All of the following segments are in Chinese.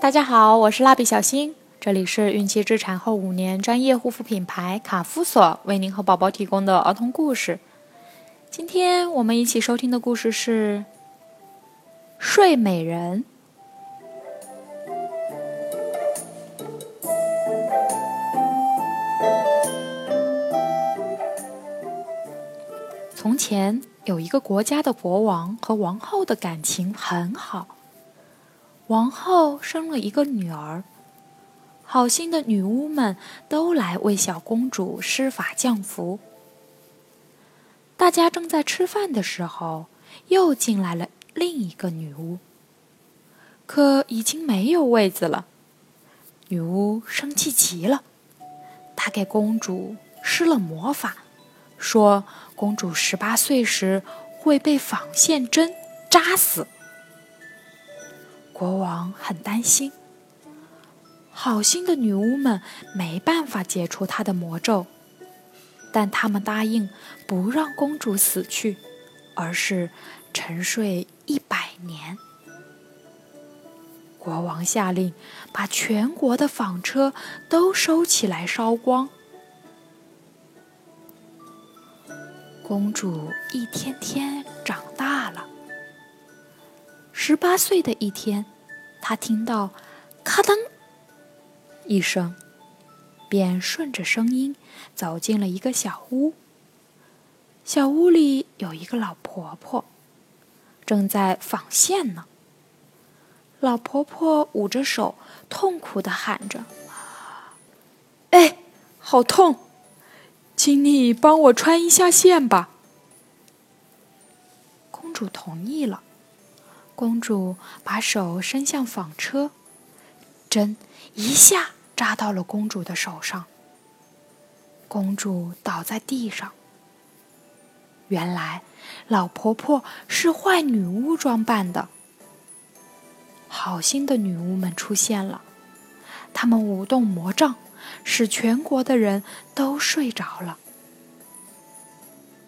大家好，我是蜡笔小新，这里是孕期至产后五年专业护肤品牌卡夫索为您和宝宝提供的儿童故事。今天我们一起收听的故事是《睡美人》。从前有一个国家的国王和王后的感情很好。王后生了一个女儿，好心的女巫们都来为小公主施法降服。大家正在吃饭的时候，又进来了另一个女巫，可已经没有位子了。女巫生气极了，她给公主施了魔法，说公主十八岁时会被纺线针扎死。国王很担心，好心的女巫们没办法解除她的魔咒，但他们答应不让公主死去，而是沉睡一百年。国王下令把全国的纺车都收起来烧光。公主一天天长大。十八岁的一天，他听到“咔噔”一声，便顺着声音走进了一个小屋。小屋里有一个老婆婆，正在纺线呢。老婆婆捂着手，痛苦的喊着：“哎，好痛！请你帮我穿一下线吧。”公主同意了。公主把手伸向纺车，针一下扎到了公主的手上。公主倒在地上。原来，老婆婆是坏女巫装扮的。好心的女巫们出现了，她们舞动魔杖，使全国的人都睡着了。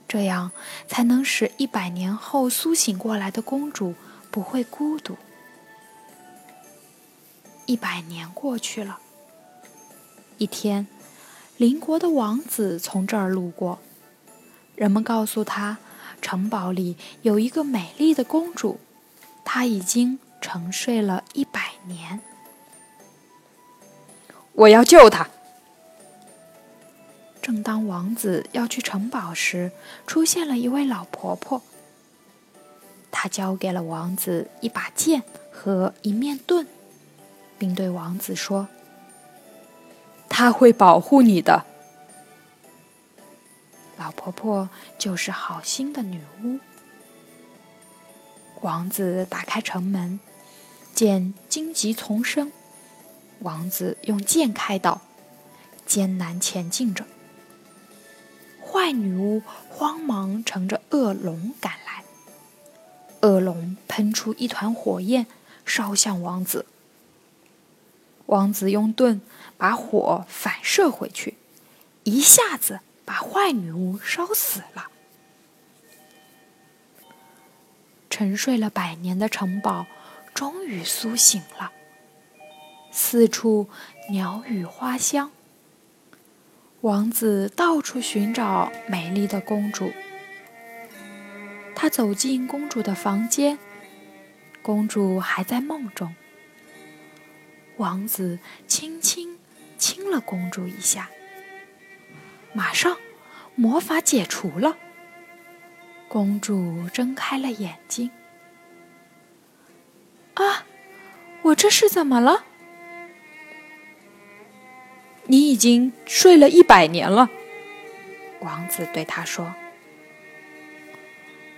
这样才能使一百年后苏醒过来的公主。不会孤独。一百年过去了，一天，邻国的王子从这儿路过，人们告诉他，城堡里有一个美丽的公主，她已经沉睡了一百年。我要救她。正当王子要去城堡时，出现了一位老婆婆。他交给了王子一把剑和一面盾，并对王子说：“他会保护你的。”老婆婆就是好心的女巫。王子打开城门，见荆棘丛生，王子用剑开道，艰难前进着。坏女巫慌忙乘着恶龙赶。恶龙喷出一团火焰，烧向王子。王子用盾把火反射回去，一下子把坏女巫烧死了。沉睡了百年的城堡终于苏醒了，四处鸟语花香。王子到处寻找美丽的公主。他走进公主的房间，公主还在梦中。王子轻轻亲了公主一下，马上魔法解除了。公主睁开了眼睛。啊，我这是怎么了？你已经睡了一百年了，王子对她说。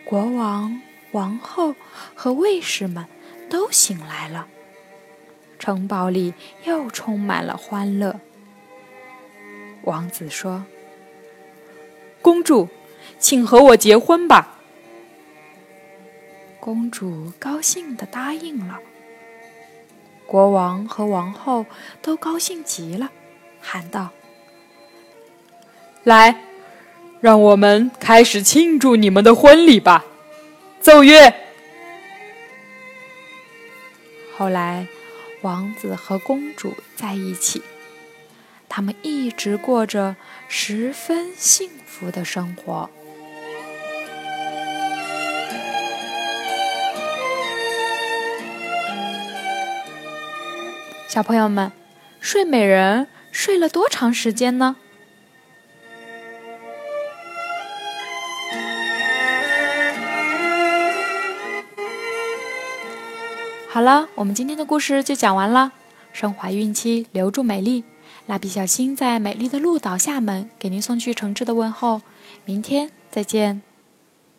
国王、王后和卫士们都醒来了，城堡里又充满了欢乐。王子说：“公主，请和我结婚吧。”公主高兴地答应了。国王和王后都高兴极了，喊道：“来！”让我们开始庆祝你们的婚礼吧，奏乐。后来，王子和公主在一起，他们一直过着十分幸福的生活。小朋友们，睡美人睡了多长时间呢？好了，我们今天的故事就讲完了。身怀孕期，留住美丽。蜡笔小新在美丽的鹿岛厦门给您送去诚挚的问候。明天再见。